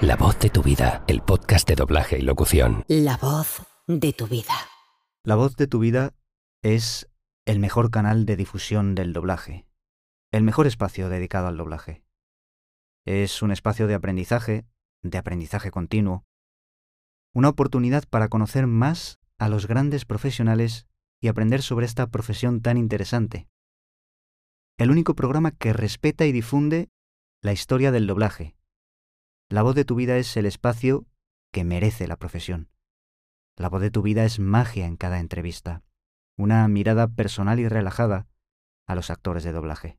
La voz de tu vida, el podcast de doblaje y locución. La voz de tu vida. La voz de tu vida es el mejor canal de difusión del doblaje, el mejor espacio dedicado al doblaje. Es un espacio de aprendizaje, de aprendizaje continuo, una oportunidad para conocer más a los grandes profesionales y aprender sobre esta profesión tan interesante. El único programa que respeta y difunde la historia del doblaje. La voz de tu vida es el espacio que merece la profesión. La voz de tu vida es magia en cada entrevista, una mirada personal y relajada a los actores de doblaje.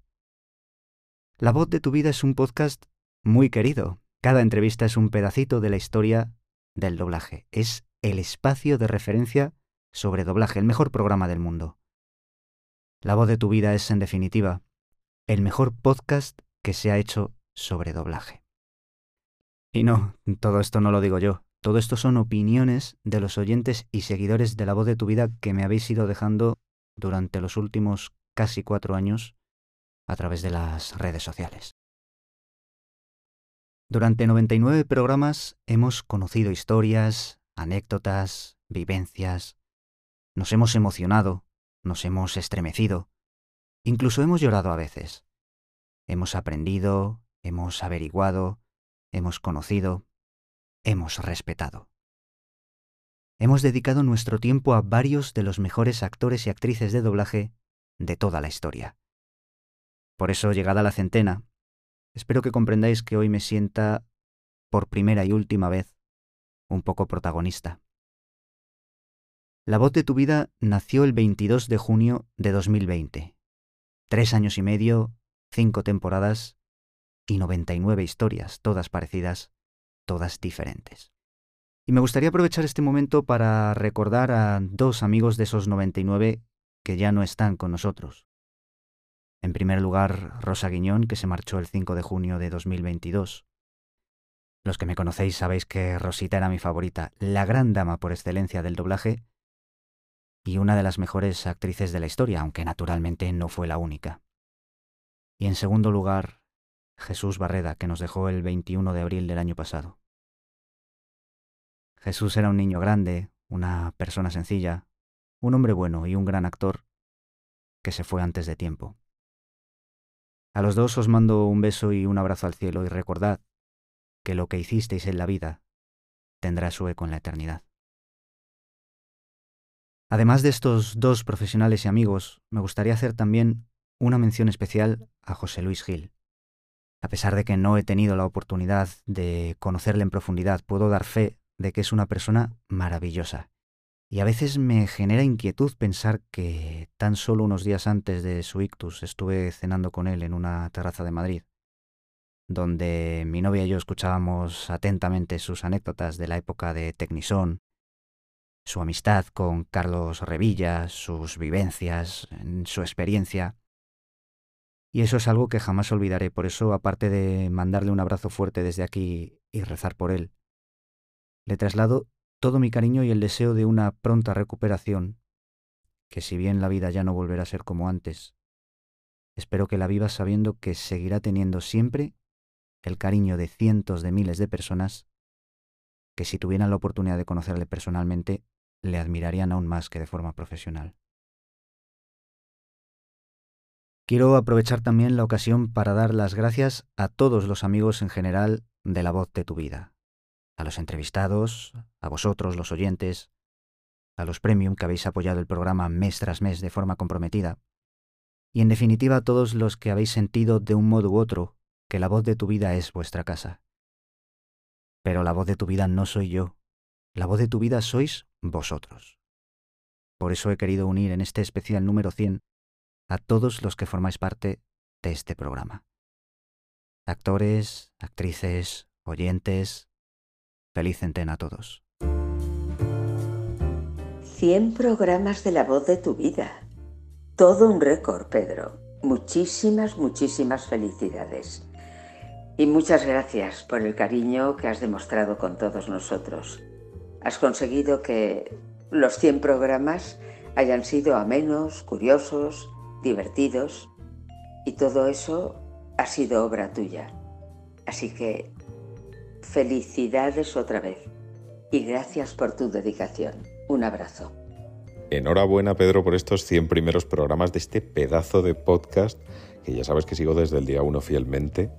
La voz de tu vida es un podcast muy querido. Cada entrevista es un pedacito de la historia del doblaje. Es el espacio de referencia sobre doblaje, el mejor programa del mundo. La voz de tu vida es, en definitiva, el mejor podcast que se ha hecho sobre doblaje. Y no, todo esto no lo digo yo. Todo esto son opiniones de los oyentes y seguidores de la voz de tu vida que me habéis ido dejando durante los últimos casi cuatro años a través de las redes sociales. Durante 99 programas hemos conocido historias, anécdotas, vivencias, nos hemos emocionado, nos hemos estremecido, incluso hemos llorado a veces. Hemos aprendido, hemos averiguado, hemos conocido, hemos respetado. Hemos dedicado nuestro tiempo a varios de los mejores actores y actrices de doblaje de toda la historia. Por eso, llegada la centena, Espero que comprendáis que hoy me sienta, por primera y última vez, un poco protagonista. La voz de tu vida nació el 22 de junio de 2020. Tres años y medio, cinco temporadas y 99 historias, todas parecidas, todas diferentes. Y me gustaría aprovechar este momento para recordar a dos amigos de esos 99 que ya no están con nosotros. En primer lugar, Rosa Guiñón, que se marchó el 5 de junio de 2022. Los que me conocéis sabéis que Rosita era mi favorita, la gran dama por excelencia del doblaje y una de las mejores actrices de la historia, aunque naturalmente no fue la única. Y en segundo lugar, Jesús Barreda, que nos dejó el 21 de abril del año pasado. Jesús era un niño grande, una persona sencilla, un hombre bueno y un gran actor que se fue antes de tiempo. A los dos os mando un beso y un abrazo al cielo y recordad que lo que hicisteis en la vida tendrá su eco en la eternidad. Además de estos dos profesionales y amigos, me gustaría hacer también una mención especial a José Luis Gil. A pesar de que no he tenido la oportunidad de conocerle en profundidad, puedo dar fe de que es una persona maravillosa y a veces me genera inquietud pensar que tan solo unos días antes de su ictus estuve cenando con él en una terraza de Madrid, donde mi novia y yo escuchábamos atentamente sus anécdotas de la época de Tecnisón, su amistad con Carlos Revilla, sus vivencias, su experiencia. Y eso es algo que jamás olvidaré, por eso, aparte de mandarle un abrazo fuerte desde aquí y rezar por él, le traslado todo mi cariño y el deseo de una pronta recuperación, que si bien la vida ya no volverá a ser como antes, espero que la viva sabiendo que seguirá teniendo siempre el cariño de cientos de miles de personas que si tuvieran la oportunidad de conocerle personalmente, le admirarían aún más que de forma profesional. Quiero aprovechar también la ocasión para dar las gracias a todos los amigos en general de la voz de tu vida, a los entrevistados, a vosotros, los oyentes, a los premium que habéis apoyado el programa mes tras mes de forma comprometida, y en definitiva a todos los que habéis sentido de un modo u otro que la voz de tu vida es vuestra casa. Pero la voz de tu vida no soy yo, la voz de tu vida sois vosotros. Por eso he querido unir en este especial número 100 a todos los que formáis parte de este programa. Actores, actrices, oyentes, Feliz centena a todos. 100 programas de la voz de tu vida. Todo un récord, Pedro. Muchísimas, muchísimas felicidades. Y muchas gracias por el cariño que has demostrado con todos nosotros. Has conseguido que los 100 programas hayan sido amenos, curiosos, divertidos. Y todo eso ha sido obra tuya. Así que felicidades otra vez. Y gracias por tu dedicación. Un abrazo. Enhorabuena, Pedro, por estos 100 primeros programas de este pedazo de podcast, que ya sabes que sigo desde el día 1 fielmente,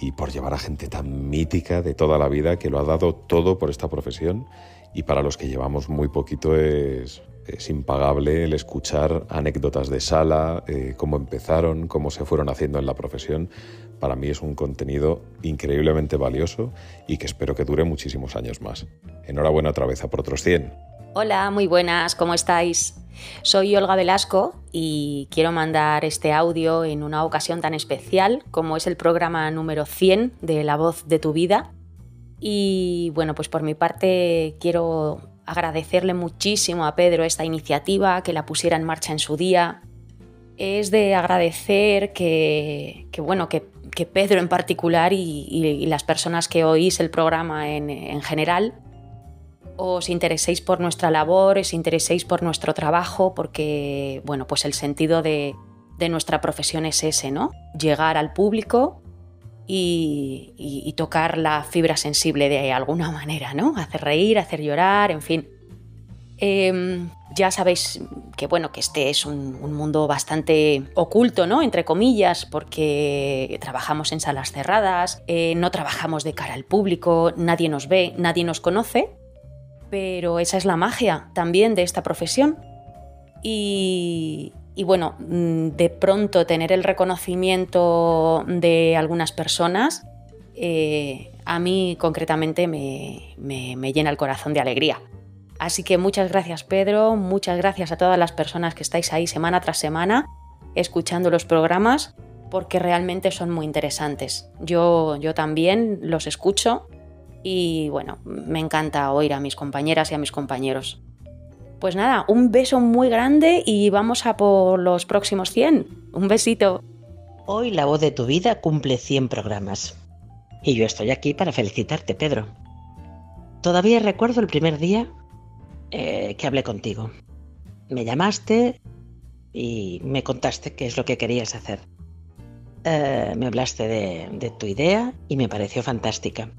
y por llevar a gente tan mítica de toda la vida que lo ha dado todo por esta profesión. Y para los que llevamos muy poquito es, es impagable el escuchar anécdotas de sala, eh, cómo empezaron, cómo se fueron haciendo en la profesión. Para mí es un contenido increíblemente valioso y que espero que dure muchísimos años más. Enhorabuena otra vez a por otros 100. Hola, muy buenas, ¿cómo estáis? Soy Olga Velasco y quiero mandar este audio en una ocasión tan especial como es el programa número 100 de La voz de tu vida. Y bueno, pues por mi parte quiero agradecerle muchísimo a Pedro esta iniciativa, que la pusiera en marcha en su día. Es de agradecer que, bueno, que, Pedro en particular y, las personas que oís el programa en, general os intereséis por nuestra labor, os intereséis por nuestro trabajo, porque bueno, pues el sentido de, de nuestra profesión es ese, ¿no? Llegar al público y, tocar la fibra sensible de alguna manera, ¿no? Hacer reír, hacer llorar, en fin. Em, ya sabéis que bueno, que este es un, mundo bastante oculto, ¿no? Entre comillas, porque trabajamos en salas cerradas, eh, no trabajamos de cara al público, nadie nos ve, nadie nos conoce, pero esa es la magia también de esta profesión. Y, y bueno, mm, de pronto tener el reconocimiento de algunas personas, eh, a mí concretamente me, llena el corazón de alegría. Así que muchas gracias Pedro, muchas gracias a todas las personas que estáis ahí semana tras semana escuchando los programas porque realmente son muy interesantes. Yo, yo también los escucho y bueno, me encanta oír a mis compañeras y a mis compañeros. Pues nada, un beso muy grande y vamos a por los próximos 100. Un besito. Hoy la voz de tu vida cumple 100 programas. Y yo estoy aquí para felicitarte, Pedro. Todavía recuerdo el primer día eh, que hablé contigo. Me llamaste y me contaste qué es lo que querías hacer. Eh, me hablaste de tu idea y me pareció fantástica.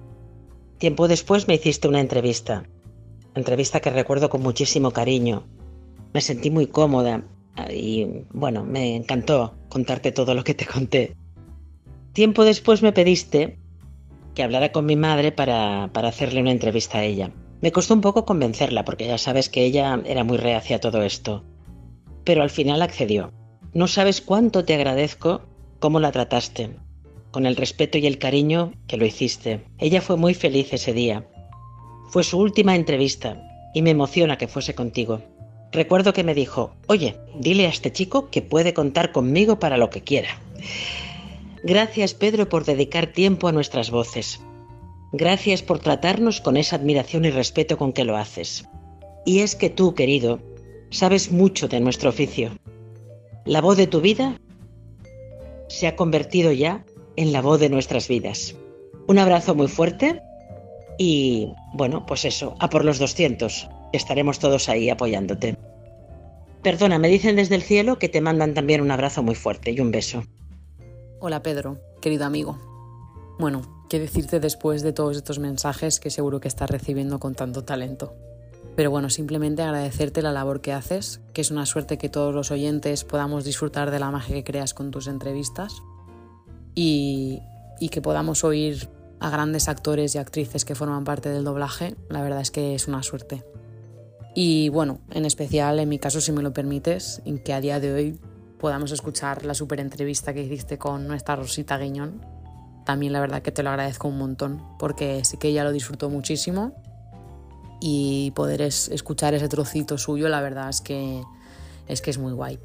Tiempo después me hiciste una entrevista entrevista que recuerdo con muchísimo cariño. Me sentí muy cómoda y bueno, me encantó contarte todo lo que te conté. Tiempo después me pediste que hablara con mi madre para, para hacerle una entrevista a ella. Me costó un poco convencerla porque ya sabes que ella era muy reacia a todo esto. Pero al final accedió. No sabes cuánto te agradezco cómo la trataste, con el respeto y el cariño que lo hiciste. Ella fue muy feliz ese día fue su última entrevista y me emociona que fuese contigo. Recuerdo que me dijo, oye, dile a este chico que puede contar conmigo para lo que quiera. Gracias Pedro por dedicar tiempo a nuestras voces. Gracias por tratarnos con esa admiración y respeto con que lo haces. Y es que tú, querido, sabes mucho de nuestro oficio. La voz de tu vida se ha convertido ya en la voz de nuestras vidas. Un abrazo muy fuerte y bueno, pues eso, a por los 200. Estaremos todos ahí apoyándote. Perdona, me dicen desde el cielo que te mandan también un abrazo muy fuerte y un beso. Hola Pedro, querido amigo. Bueno, qué decirte después de todos estos mensajes que seguro que estás recibiendo con tanto talento. Pero bueno, simplemente agradecerte la labor que haces, que es una suerte que todos los oyentes podamos disfrutar de la magia que creas con tus entrevistas y, y que podamos oír a grandes actores y actrices que forman parte del doblaje, la verdad es que es una suerte. Y bueno, en especial en mi caso, si me lo permites, en que a día de hoy podamos escuchar la super entrevista que hiciste con nuestra Rosita Guiñón. También la verdad que te lo agradezco un montón, porque sí que ella lo disfrutó muchísimo y poder escuchar ese trocito suyo, la verdad es que es que es muy guay.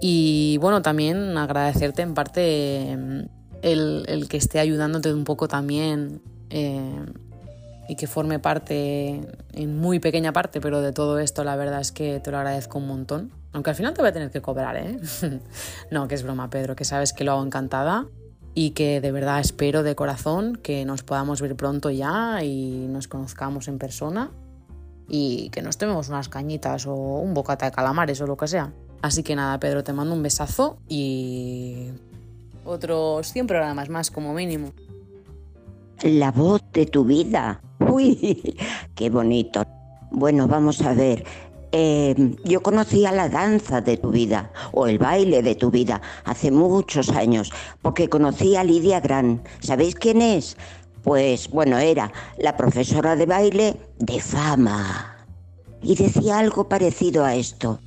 Y bueno, también agradecerte en parte el, que esté ayudándote un poco también eh, y que forme parte, en muy pequeña parte, pero de todo esto la verdad es que te lo agradezco un montón. Aunque al final te voy a tener que cobrar, ¿eh? no, que es broma, Pedro, que sabes que lo hago encantada y que de verdad espero de corazón que nos podamos ver pronto ya y nos conozcamos en persona y que nos tomemos unas cañitas o un bocata de calamares o lo que sea. Así que nada, Pedro, te mando un besazo y otros 100 programas más como mínimo. la voz de tu vida. Uy, qué bonito. Bueno, vamos a ver. Eh, yo conocía la danza de tu vida o el baile de tu vida hace muchos años porque conocí a Lidia Gran. ¿Sabéis quién es? Pues bueno, era la profesora de baile de fama. Y decía algo parecido a esto.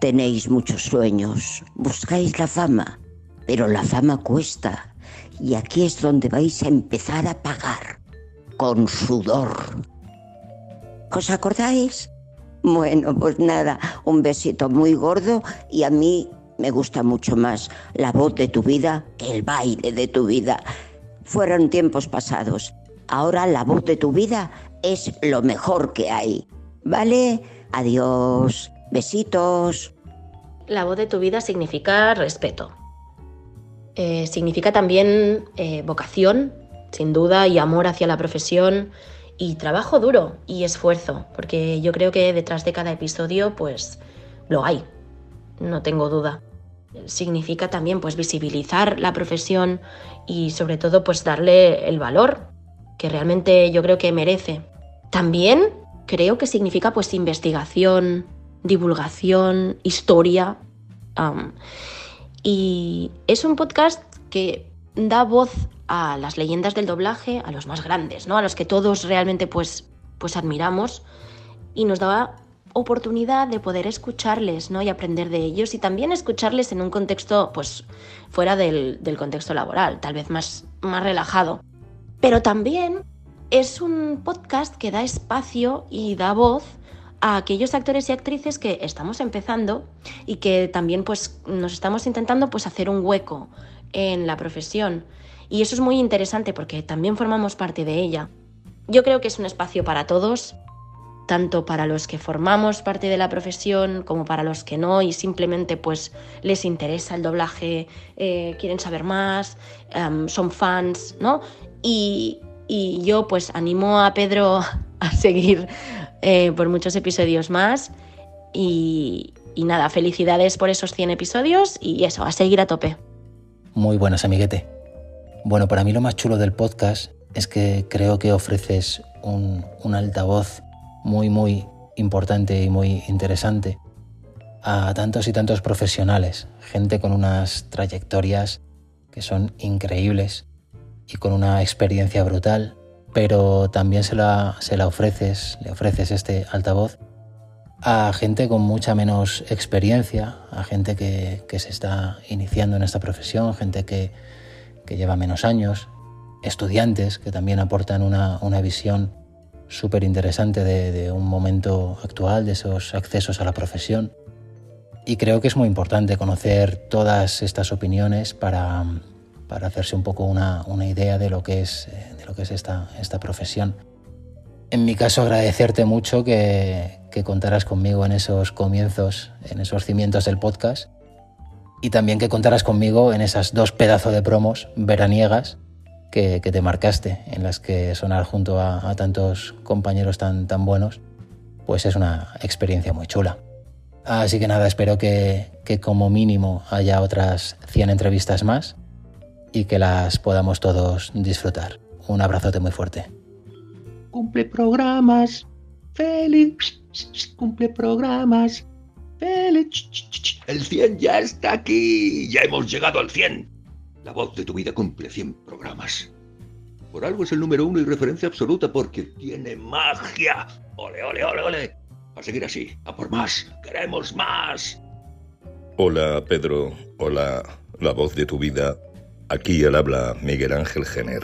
Tenéis muchos sueños, buscáis la fama, pero la fama cuesta. Y aquí es donde vais a empezar a pagar, con sudor. ¿Os acordáis? Bueno, pues nada, un besito muy gordo y a mí me gusta mucho más la voz de tu vida que el baile de tu vida. Fueron tiempos pasados. Ahora la voz de tu vida es lo mejor que hay. ¿Vale? Adiós. Besitos. La voz de tu vida significa respeto. Eh, significa también eh, vocación, sin duda, y amor hacia la profesión y trabajo duro y esfuerzo, porque yo creo que detrás de cada episodio pues lo hay, no tengo duda. Significa también pues visibilizar la profesión y sobre todo pues darle el valor que realmente yo creo que merece. También creo que significa pues investigación, divulgación, historia. Y es un podcast que da voz a las leyendas del doblaje, a los más grandes, ¿no? A los que todos realmente pues, pues admiramos y nos daba oportunidad de poder escucharles, ¿no? Y aprender de ellos y también escucharles en un contexto, pues, fuera del, del contexto laboral, tal vez más, más relajado. Pero también es un podcast que da espacio y da voz a aquellos actores y actrices que estamos empezando y que también pues nos estamos intentando pues hacer un hueco en la profesión y eso es muy interesante porque también formamos parte de ella. Yo creo que es un espacio para todos, tanto para los que formamos parte de la profesión como para los que no y simplemente pues les interesa el doblaje, eh, quieren saber más, son fans, ¿no? Y, yo pues animo a Pedro a seguir eh, por muchos episodios más y, nada, felicidades por esos 100 episodios y eso, a seguir a tope. Muy buenas, amiguete. Bueno, para mí lo más chulo del podcast es que creo que ofreces un, altavoz muy, muy importante y muy interesante a tantos y tantos profesionales, gente con unas trayectorias que son increíbles y con una experiencia brutal, pero también se la, se la ofreces, le ofreces este altavoz a gente con mucha menos experiencia, a gente que, que se está iniciando en esta profesión, gente que, que lleva menos años, estudiantes que también aportan una, visión súper interesante de, un momento actual, de esos accesos a la profesión. Y creo que es muy importante conocer todas estas opiniones para, hacerse un poco una, idea de lo que es, de lo que es esta, esta profesión. En mi caso, agradecerte mucho que, que contaras conmigo en esos comienzos, en esos cimientos del podcast y también que contaras conmigo en esas dos pedazos de promos veraniegas que, te marcaste, en las que sonar junto a, tantos compañeros tan, tan buenos, pues es una experiencia muy chula. Así que nada, espero que, que como mínimo haya otras 100 entrevistas más y que las podamos todos disfrutar. Un abrazote muy fuerte. Cumple programas, feliz, cumple programas, el 100 ya está aquí. Ya hemos llegado al 100. La voz de tu vida cumple 100 programas. Por algo es el número uno y referencia absoluta porque tiene magia. Ole, ole, ole, ole. A seguir así, a por más. Queremos más. Hola, Pedro. Hola, la voz de tu vida. Aquí al habla Miguel Ángel Jenner.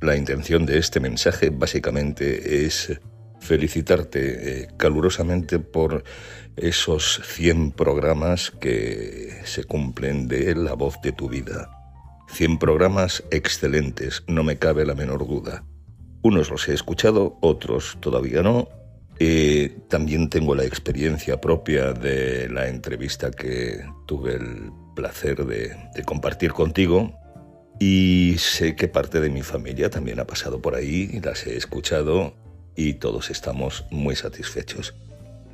La intención de este mensaje básicamente es felicitarte eh, calurosamente por esos 100 programas que se cumplen de La voz de tu vida. 100 programas excelentes, no me cabe la menor duda. Unos los he escuchado, otros todavía no. Eh, también tengo la experiencia propia de la entrevista que tuve el placer de, de compartir contigo y sé que parte de mi familia también ha pasado por ahí las he escuchado y todos estamos muy satisfechos.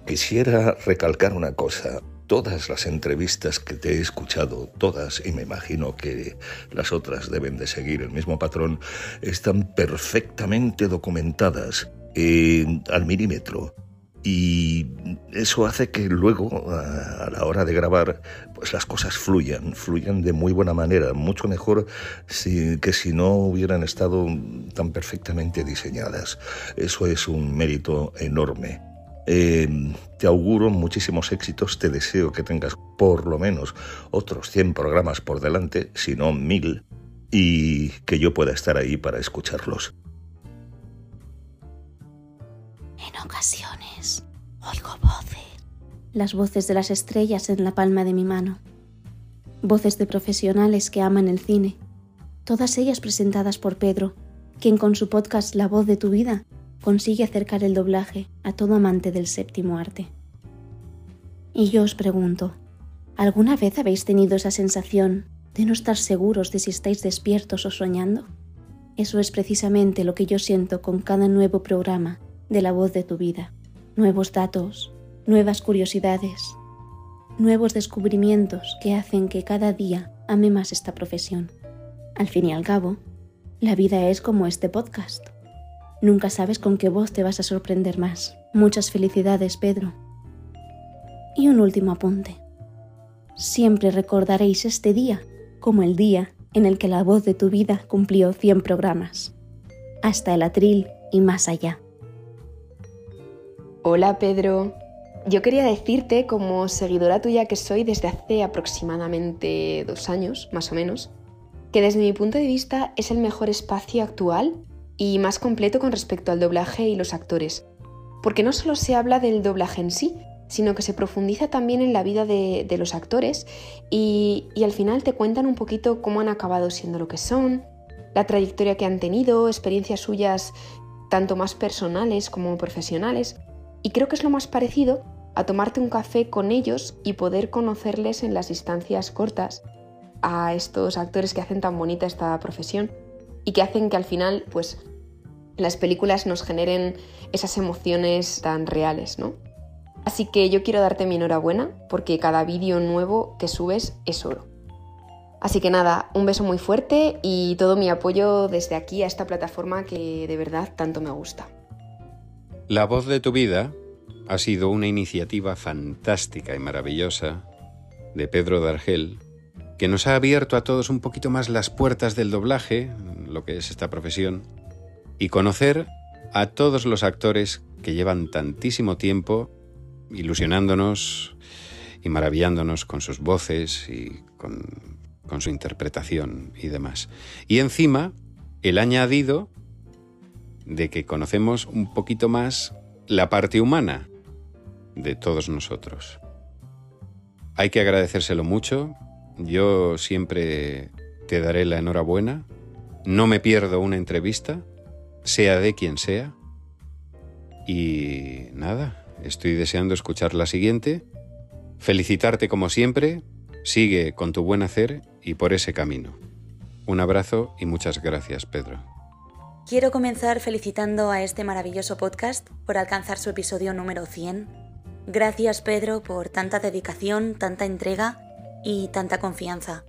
Quisiera recalcar una cosa. todas las entrevistas que te he escuchado, todas, y me imagino que las otras deben de seguir el mismo patrón, están perfectamente documentadas eh, al milímetro. Y eso hace que luego, a la hora de grabar, pues las cosas fluyan, fluyan de muy buena manera, mucho mejor que si no hubieran estado tan perfectamente diseñadas. Eso es un mérito enorme. Eh, te auguro muchísimos éxitos, te deseo que tengas por lo menos otros 100 programas por delante, si no mil, y que yo pueda estar ahí para escucharlos. En ocasiones oigo voces. Las voces de las estrellas en la palma de mi mano. Voces de profesionales que aman el cine. Todas ellas presentadas por Pedro, quien con su podcast La voz de tu vida consigue acercar el doblaje a todo amante del séptimo arte. Y yo os pregunto, ¿alguna vez habéis tenido esa sensación de no estar seguros de si estáis despiertos o soñando? Eso es precisamente lo que yo siento con cada nuevo programa de la voz de tu vida. Nuevos datos, nuevas curiosidades, nuevos descubrimientos que hacen que cada día ame más esta profesión. Al fin y al cabo, la vida es como este podcast Nunca sabes con qué voz te vas a sorprender más. Muchas felicidades, Pedro. Y un último apunte. Siempre recordaréis este día como el día en el que la voz de tu vida cumplió 100 programas. Hasta el atril y más allá. Hola, Pedro. Yo quería decirte, como seguidora tuya que soy desde hace aproximadamente dos años, más o menos, que desde mi punto de vista es el mejor espacio actual y más completo con respecto al doblaje y los actores, porque no solo se habla del doblaje en sí, sino que se profundiza también en la vida de, los actores y, al final te cuentan un poquito cómo han acabado siendo lo que son, la trayectoria que han tenido, experiencias suyas tanto más personales como profesionales, y creo que es lo más parecido a tomarte un café con ellos y poder conocerles en las distancias cortas a estos actores que hacen tan bonita esta profesión y que hacen que al final, pues, las películas nos generen esas emociones tan reales, ¿no? Así que yo quiero darte mi enhorabuena porque cada vídeo nuevo que subes es oro. Así que nada, un beso muy fuerte y todo mi apoyo desde aquí a esta plataforma que de verdad tanto me gusta. La voz de tu vida ha sido una iniciativa fantástica y maravillosa de Pedro Dargel que nos ha abierto a todos un poquito más las puertas del doblaje, lo que es esta profesión, y conocer a todos los actores que llevan tantísimo tiempo ilusionándonos y maravillándonos con sus voces y con, con su interpretación y demás. Y encima, el añadido de que conocemos un poquito más la parte humana de todos nosotros. Hay que agradecérselo mucho yo siempre te daré la enhorabuena. No me pierdo una entrevista, sea de quien sea. Y nada, estoy deseando escuchar la siguiente. Felicitarte como siempre. Sigue con tu buen hacer y por ese camino. Un abrazo y muchas gracias, Pedro. Quiero comenzar felicitando a este maravilloso podcast por alcanzar su episodio número 100. Gracias, Pedro, por tanta dedicación, tanta entrega y tanta confianza.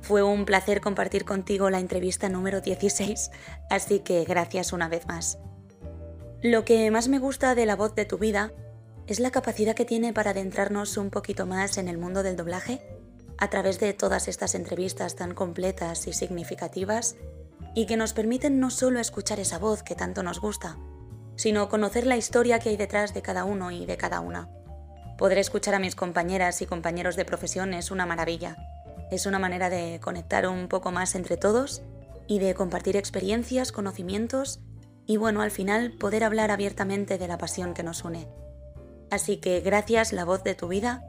Fue un placer compartir contigo la entrevista número 16, así que gracias una vez más. Lo que más me gusta de la voz de tu vida es la capacidad que tiene para adentrarnos un poquito más en el mundo del doblaje a través de todas estas entrevistas tan completas y significativas y que nos permiten no solo escuchar esa voz que tanto nos gusta, sino conocer la historia que hay detrás de cada uno y de cada una. Poder escuchar a mis compañeras y compañeros de profesión es una maravilla. Es una manera de conectar un poco más entre todos y de compartir experiencias, conocimientos y bueno, al final poder hablar abiertamente de la pasión que nos une. Así que gracias, la voz de tu vida,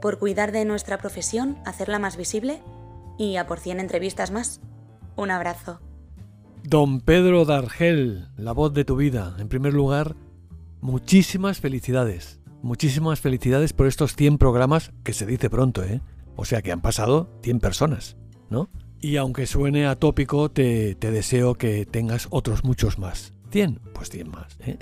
por cuidar de nuestra profesión, hacerla más visible y a por 100 entrevistas más. Un abrazo. Don Pedro Dargel, la voz de tu vida. En primer lugar, muchísimas felicidades. Muchísimas felicidades por estos 100 programas, que se dice pronto, ¿eh? O sea que han pasado 100 personas, ¿no? Y aunque suene atópico, te, te deseo que tengas otros muchos más. ¿100? Pues 100 más. ¿eh?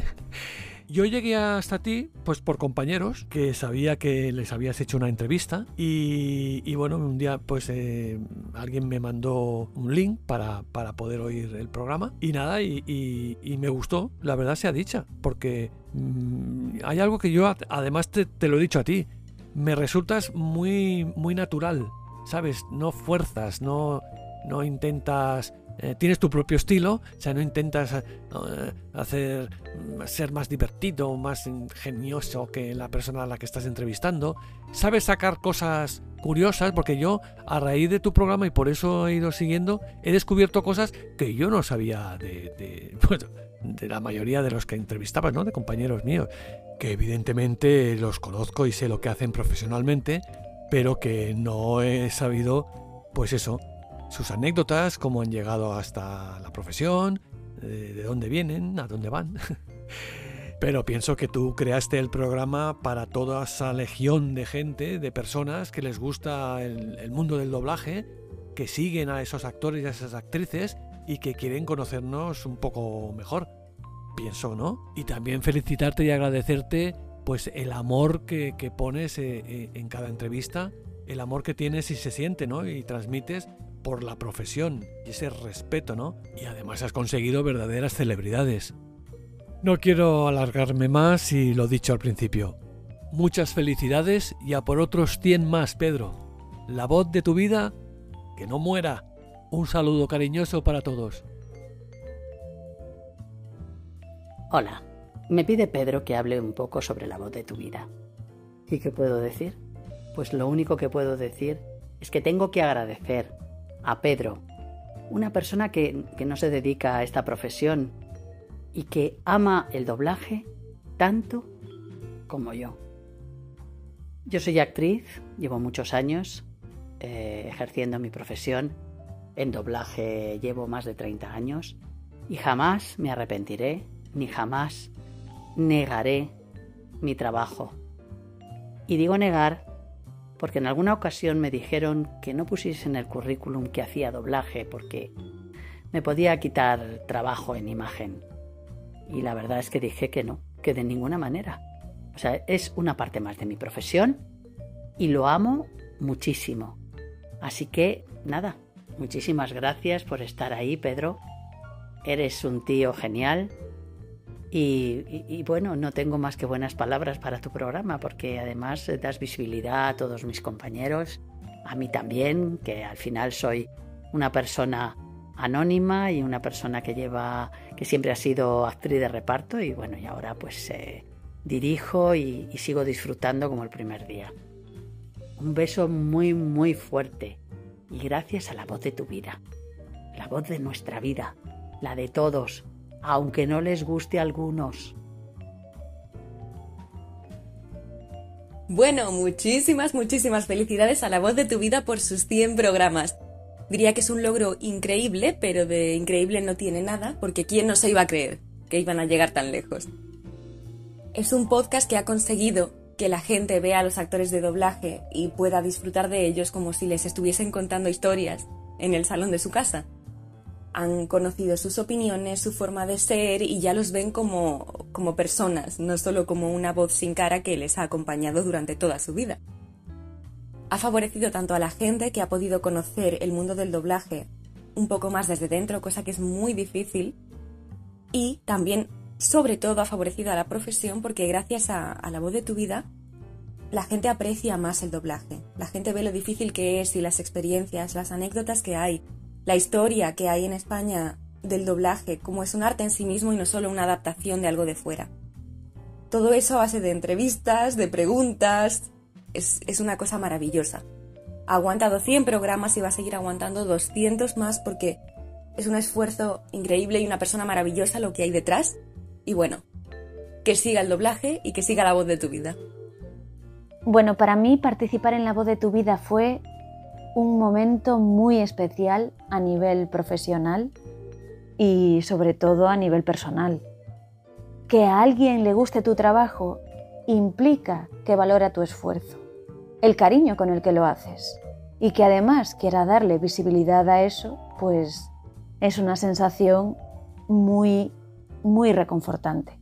Yo llegué hasta ti, pues por compañeros, que sabía que les habías hecho una entrevista y, bueno, un día pues eh, alguien me mandó un link para, para, poder oír el programa y nada, y, me gustó, la verdad sea dicha, porque mm, hay algo que yo además te, te lo he dicho a ti, me resultas muy, muy natural, ¿sabes? No fuerzas, no, no intentas eh, tienes tu propio estilo, o sea, no intentas eh, hacer mm, ser más divertido, más ingenioso que la persona a la que estás entrevistando. Sabes sacar cosas curiosas, porque yo, a raíz de tu programa, y por eso he ido siguiendo, he descubierto cosas que yo no sabía de, de la mayoría de los que entrevistabas, ¿no? De compañeros míos, que evidentemente los conozco y sé lo que hacen profesionalmente, pero que no he sabido, pues eso, sus anécdotas, cómo han llegado hasta la profesión, de dónde vienen, a dónde van. Pero pienso que tú creaste el programa para toda esa legión de gente, de personas que les gusta el, mundo del doblaje, que siguen a esos actores y a esas actrices y que quieren conocernos un poco mejor. Pienso, ¿no? Y también felicitarte y agradecerte pues el amor que, pones eh, eh, en cada entrevista, el amor que tienes y se siente, ¿no? Y transmites por la profesión y ese respeto, ¿no? Y además has conseguido verdaderas celebridades. No quiero alargarme más y lo dicho al principio. Muchas felicidades y a por otros 100 más, Pedro. La voz de tu vida, que no muera. Un saludo cariñoso para todos. Hola, me pide Pedro que hable un poco sobre la voz de tu vida. ¿Y qué puedo decir? Pues lo único que puedo decir es que tengo que agradecer a Pedro, una persona que, no se dedica a esta profesión y que ama el doblaje tanto como yo. Yo soy actriz, llevo muchos años eh, ejerciendo mi profesión. En doblaje llevo más de 30 años y jamás me arrepentiré ni jamás negaré mi trabajo. Y digo negar porque en alguna ocasión me dijeron que no pusiese en el currículum que hacía doblaje porque me podía quitar trabajo en imagen. Y la verdad es que dije que no, que de ninguna manera. O sea, es una parte más de mi profesión y lo amo muchísimo. Así que, nada, muchísimas gracias por estar ahí, Pedro. Eres un tío genial y, bueno, no tengo más que buenas palabras para tu programa porque además das visibilidad a todos mis compañeros, a mí también, que al final soy una persona anónima y una persona que lleva, que siempre ha sido actriz de reparto y bueno, y ahora pues eh, dirijo y sigo disfrutando como el primer día. Un beso muy, muy fuerte y gracias a la voz de tu vida, la voz de nuestra vida, la de todos, aunque no les guste a algunos. Bueno, muchísimas, muchísimas felicidades a la voz de tu vida por sus 100 programas. Diría que es un logro increíble, pero de increíble no tiene nada, porque ¿quién no se iba a creer que iban a llegar tan lejos? Es un podcast que ha conseguido que la gente vea a los actores de doblaje y pueda disfrutar de ellos como si les estuviesen contando historias en el salón de su casa han conocido sus opiniones, su forma de ser y ya los ven como, como personas, no solo como una voz sin cara que les ha acompañado durante toda su vida. Ha favorecido tanto a la gente que ha podido conocer el mundo del doblaje un poco más desde dentro, cosa que es muy difícil, y también, sobre todo, ha favorecido a la profesión porque gracias a, a la voz de tu vida, la gente aprecia más el doblaje, la gente ve lo difícil que es y las experiencias, las anécdotas que hay, la historia que hay en España del doblaje, como es un arte en sí mismo y no solo una adaptación de algo de fuera. Todo eso a base de entrevistas, de preguntas, es, una cosa maravillosa. Ha aguantado 100 programas y va a seguir aguantando 200 más porque es un esfuerzo increíble y una persona maravillosa lo que hay detrás. Y bueno, que siga el doblaje y que siga la voz de tu vida. Bueno, para mí participar en la voz de tu vida fue un momento muy especial a nivel profesional y sobre todo a nivel personal. Que a alguien le guste tu trabajo implica que valora tu esfuerzo, el cariño con el que lo haces y que además quiera darle visibilidad a eso, pues es una sensación muy, muy reconfortante.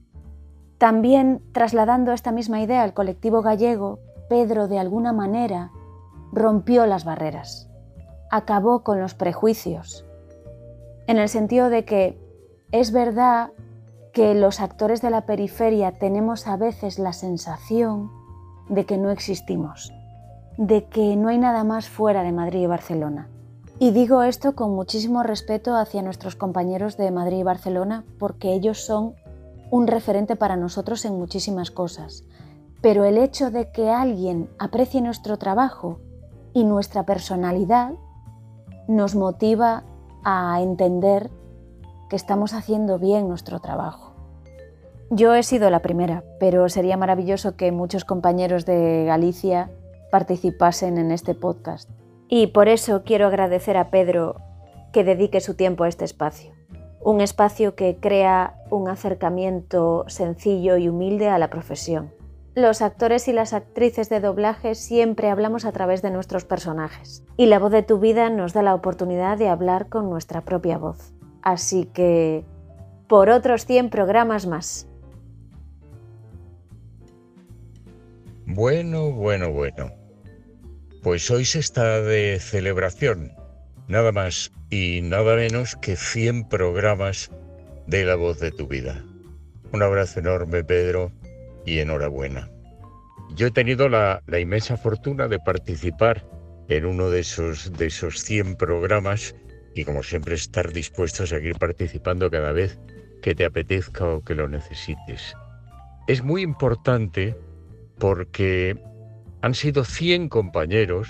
También trasladando esta misma idea al colectivo gallego, Pedro de alguna manera rompió las barreras, acabó con los prejuicios, en el sentido de que es verdad que los actores de la periferia tenemos a veces la sensación de que no existimos, de que no hay nada más fuera de Madrid y Barcelona. Y digo esto con muchísimo respeto hacia nuestros compañeros de Madrid y Barcelona porque ellos son un referente para nosotros en muchísimas cosas. Pero el hecho de que alguien aprecie nuestro trabajo y nuestra personalidad nos motiva a entender que estamos haciendo bien nuestro trabajo. Yo he sido la primera, pero sería maravilloso que muchos compañeros de Galicia participasen en este podcast. Y por eso quiero agradecer a Pedro que dedique su tiempo a este espacio. Un espacio que crea un acercamiento sencillo y humilde a la profesión. Los actores y las actrices de doblaje siempre hablamos a través de nuestros personajes y la voz de tu vida nos da la oportunidad de hablar con nuestra propia voz. Así que, por otros 100 programas más. Bueno, bueno, bueno. Pues hoy se está de celebración, nada más y nada menos que 100 programas de La Voz de tu Vida. Un abrazo enorme, Pedro, y enhorabuena. Yo he tenido la, inmensa fortuna de participar en uno de esos, de esos 100 programas y como siempre estar dispuesto a seguir participando cada vez que te apetezca o que lo necesites. Es muy importante porque han sido 100 compañeros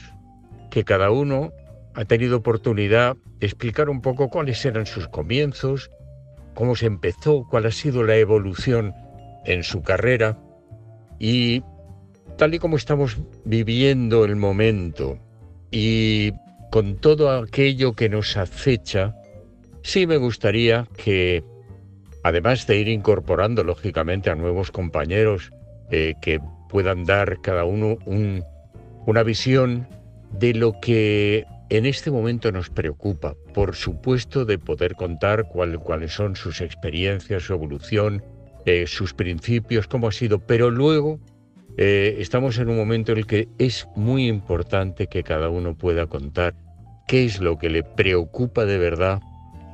que cada uno ha tenido oportunidad de explicar un poco cuáles eran sus comienzos, cómo se empezó, cuál ha sido la evolución en su carrera y tal y como estamos viviendo el momento y con todo aquello que nos acecha, sí me gustaría que, además de ir incorporando lógicamente a nuevos compañeros eh, que puedan dar cada uno una visión de lo que en este momento nos preocupa. Por supuesto, de poder contar cuáles son sus experiencias, su evolución, eh, sus principios, cómo ha sido, pero luego eh, estamos en un momento en el que es muy importante que cada uno pueda contar qué es lo que le preocupa de verdad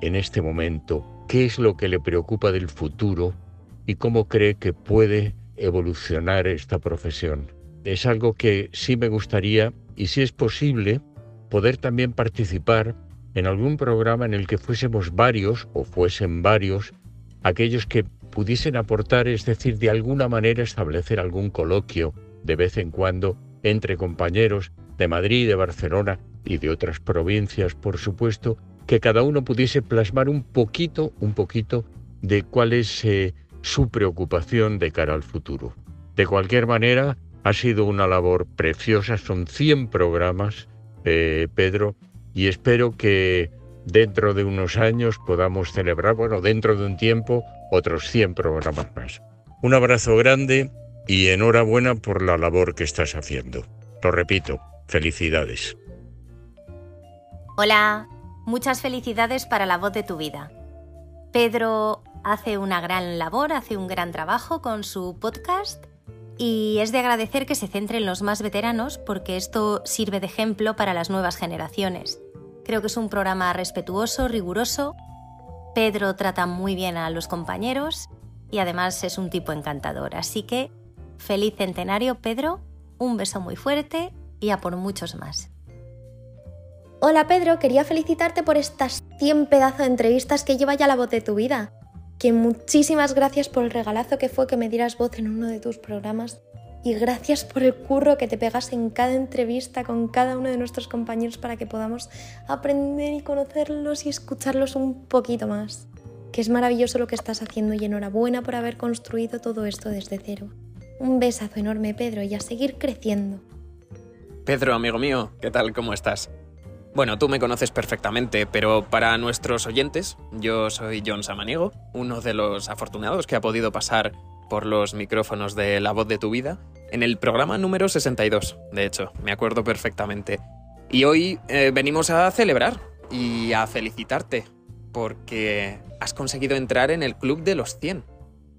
en este momento, qué es lo que le preocupa del futuro y cómo cree que puede evolucionar esta profesión. Es algo que sí me gustaría, y si es posible, poder también participar en algún programa en el que fuésemos varios o fuesen varios aquellos que pudiesen aportar, es decir, de alguna manera establecer algún coloquio de vez en cuando entre compañeros de Madrid, de Barcelona y de otras provincias, por supuesto, que cada uno pudiese plasmar un poquito, un poquito de cuál es eh, su preocupación de cara al futuro. De cualquier manera, ha sido una labor preciosa, son 100 programas, eh, Pedro, y espero que dentro de unos años podamos celebrar, bueno, dentro de un tiempo, otros 100 programas más. Un abrazo grande y enhorabuena por la labor que estás haciendo. Lo repito, felicidades. Hola, muchas felicidades para la voz de tu vida. Pedro hace una gran labor, hace un gran trabajo con su podcast y es de agradecer que se centre en los más veteranos porque esto sirve de ejemplo para las nuevas generaciones. Creo que es un programa respetuoso, riguroso Pedro trata muy bien a los compañeros y además es un tipo encantador. Así que feliz centenario, Pedro, un beso muy fuerte y a por muchos más. Hola Pedro, quería felicitarte por estas 100 pedazos de entrevistas que lleva ya la voz de tu vida. Que muchísimas gracias por el regalazo que fue que me dieras voz en uno de tus programas y gracias por el curro que te pegas en cada entrevista con cada uno de nuestros compañeros para que podamos aprender y conocerlos y escucharlos un poquito más. Que es maravilloso lo que estás haciendo y enhorabuena por haber construido todo esto desde cero. Un besazo enorme, Pedro, y a seguir creciendo. Pedro, amigo mío, ¿qué tal? ¿Cómo estás? Bueno, tú me conoces perfectamente, pero para nuestros oyentes, yo soy John Samaniego, uno de los afortunados que ha podido pasar por los micrófonos de La Voz de tu Vida, en el programa número 62, de hecho, me acuerdo perfectamente. Y hoy eh, venimos a celebrar y a felicitarte, porque has conseguido entrar en el Club de los 100.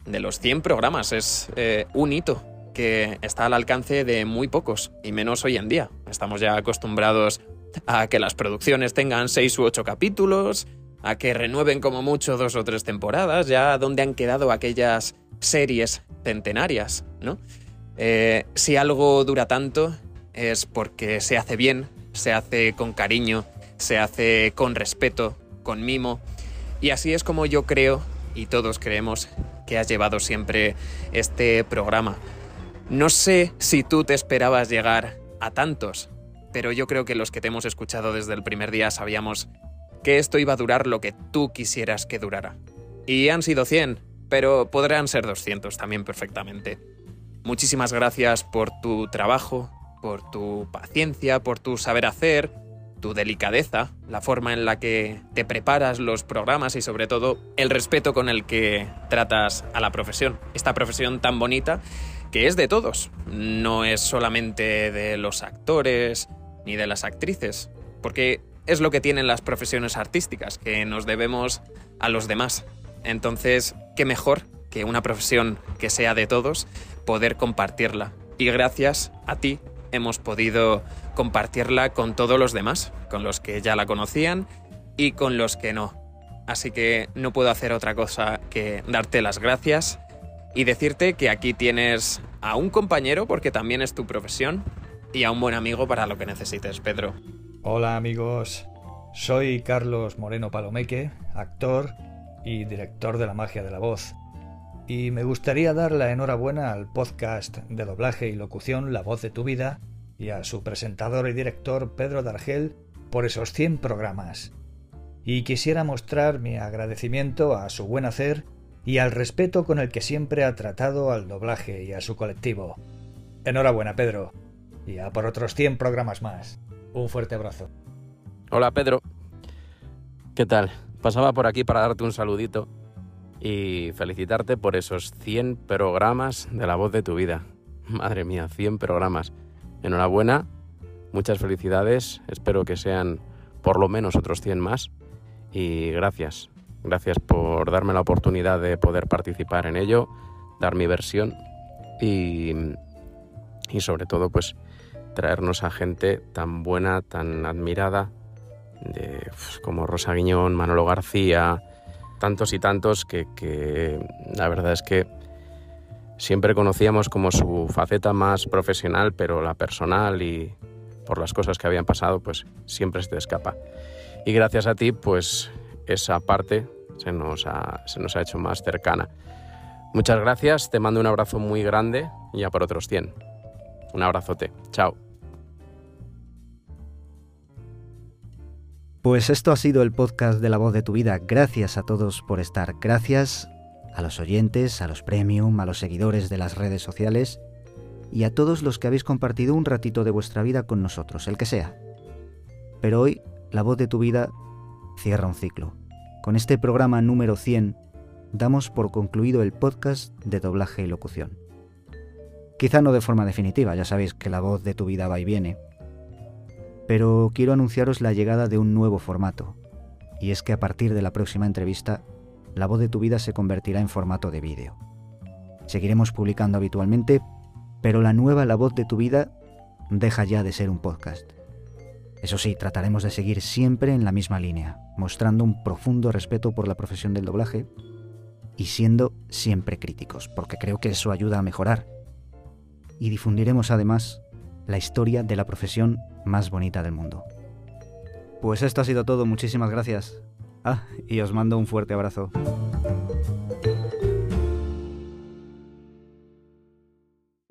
de los 100 programas. Es eh, un hito que está al alcance de muy pocos, y menos hoy en día. Estamos ya acostumbrados a que las producciones tengan 6 u 8 capítulos, a que renueven como mucho dos o tres temporadas, ya donde han quedado aquellas series centenarias, ¿no? Eh, si algo dura tanto es porque se hace bien, se hace con cariño, se hace con respeto, con mimo, y así es como yo creo, y todos creemos, que has llevado siempre este programa. No sé si tú te esperabas llegar a tantos, pero yo creo que los que te hemos escuchado desde el primer día sabíamos que esto iba a durar lo que tú quisieras que durara. Y han sido 100, pero podrán ser 200 también perfectamente. Muchísimas gracias por tu trabajo, por tu paciencia, por tu saber hacer, tu delicadeza, la forma en la que te preparas los programas y sobre todo el respeto con el que tratas a la profesión. Esta profesión tan bonita que es de todos, no es solamente de los actores ni de las actrices, porque es lo que tienen las profesiones artísticas, que nos debemos a los demás. Entonces, qué mejor que una profesión que sea de todos, poder compartirla. Y gracias a ti hemos podido compartirla con todos los demás, con los que ya la conocían y con los que no. Así que no puedo hacer otra cosa que darte las gracias y decirte que aquí tienes a un compañero, porque también es tu profesión, y a un buen amigo para lo que necesites, Pedro. Hola amigos, soy Carlos Moreno Palomeque, actor y director de La Magia de la Voz. Y me gustaría dar la enhorabuena al podcast de doblaje y locución La Voz de tu Vida y a su presentador y director Pedro Dargel por esos 100 programas. Y quisiera mostrar mi agradecimiento a su buen hacer y al respeto con el que siempre ha tratado al doblaje y a su colectivo. Enhorabuena, Pedro. Y a por otros 100 programas más. Un fuerte abrazo. Hola Pedro, ¿qué tal? Pasaba por aquí para darte un saludito y felicitarte por esos 100 programas de la voz de tu vida. Madre mía, 100 programas. Enhorabuena, muchas felicidades, espero que sean por lo menos otros 100 más y gracias. Gracias por darme la oportunidad de poder participar en ello, dar mi versión y, y sobre todo pues traernos a gente tan buena, tan admirada pues, como Rosa Guiñón, Manolo García, tantos y tantos que, la verdad es que siempre conocíamos como su faceta más profesional, pero la personal y por las cosas que habían pasado, pues siempre se te escapa. Y gracias a ti, pues esa parte se nos ha, se nos ha hecho más cercana. Muchas gracias, te mando un abrazo muy grande y ya por otros 100. Un abrazote, chao. Pues esto ha sido el podcast de La Voz de tu Vida. Gracias a todos por estar. Gracias a los oyentes, a los premium, a los seguidores de las redes sociales y a todos los que habéis compartido un ratito de vuestra vida con nosotros, el que sea. Pero hoy, La Voz de tu Vida cierra un ciclo. Con este programa número 100 damos por concluido el podcast de doblaje y locución. Quizá no de forma definitiva, ya sabéis que la voz de tu vida va y viene, pero quiero anunciaros la llegada de un nuevo formato, y es que a partir de la próxima entrevista, La voz de tu vida se convertirá en formato de vídeo. Seguiremos publicando habitualmente, pero la nueva La voz de tu vida deja ya de ser un podcast. Eso sí, trataremos de seguir siempre en la misma línea, mostrando un profundo respeto por la profesión del doblaje y siendo siempre críticos, porque creo que eso ayuda a mejorar. Y difundiremos además la historia de la profesión más bonita del mundo. Pues esto ha sido todo, muchísimas gracias. Ah, y os mando un fuerte abrazo.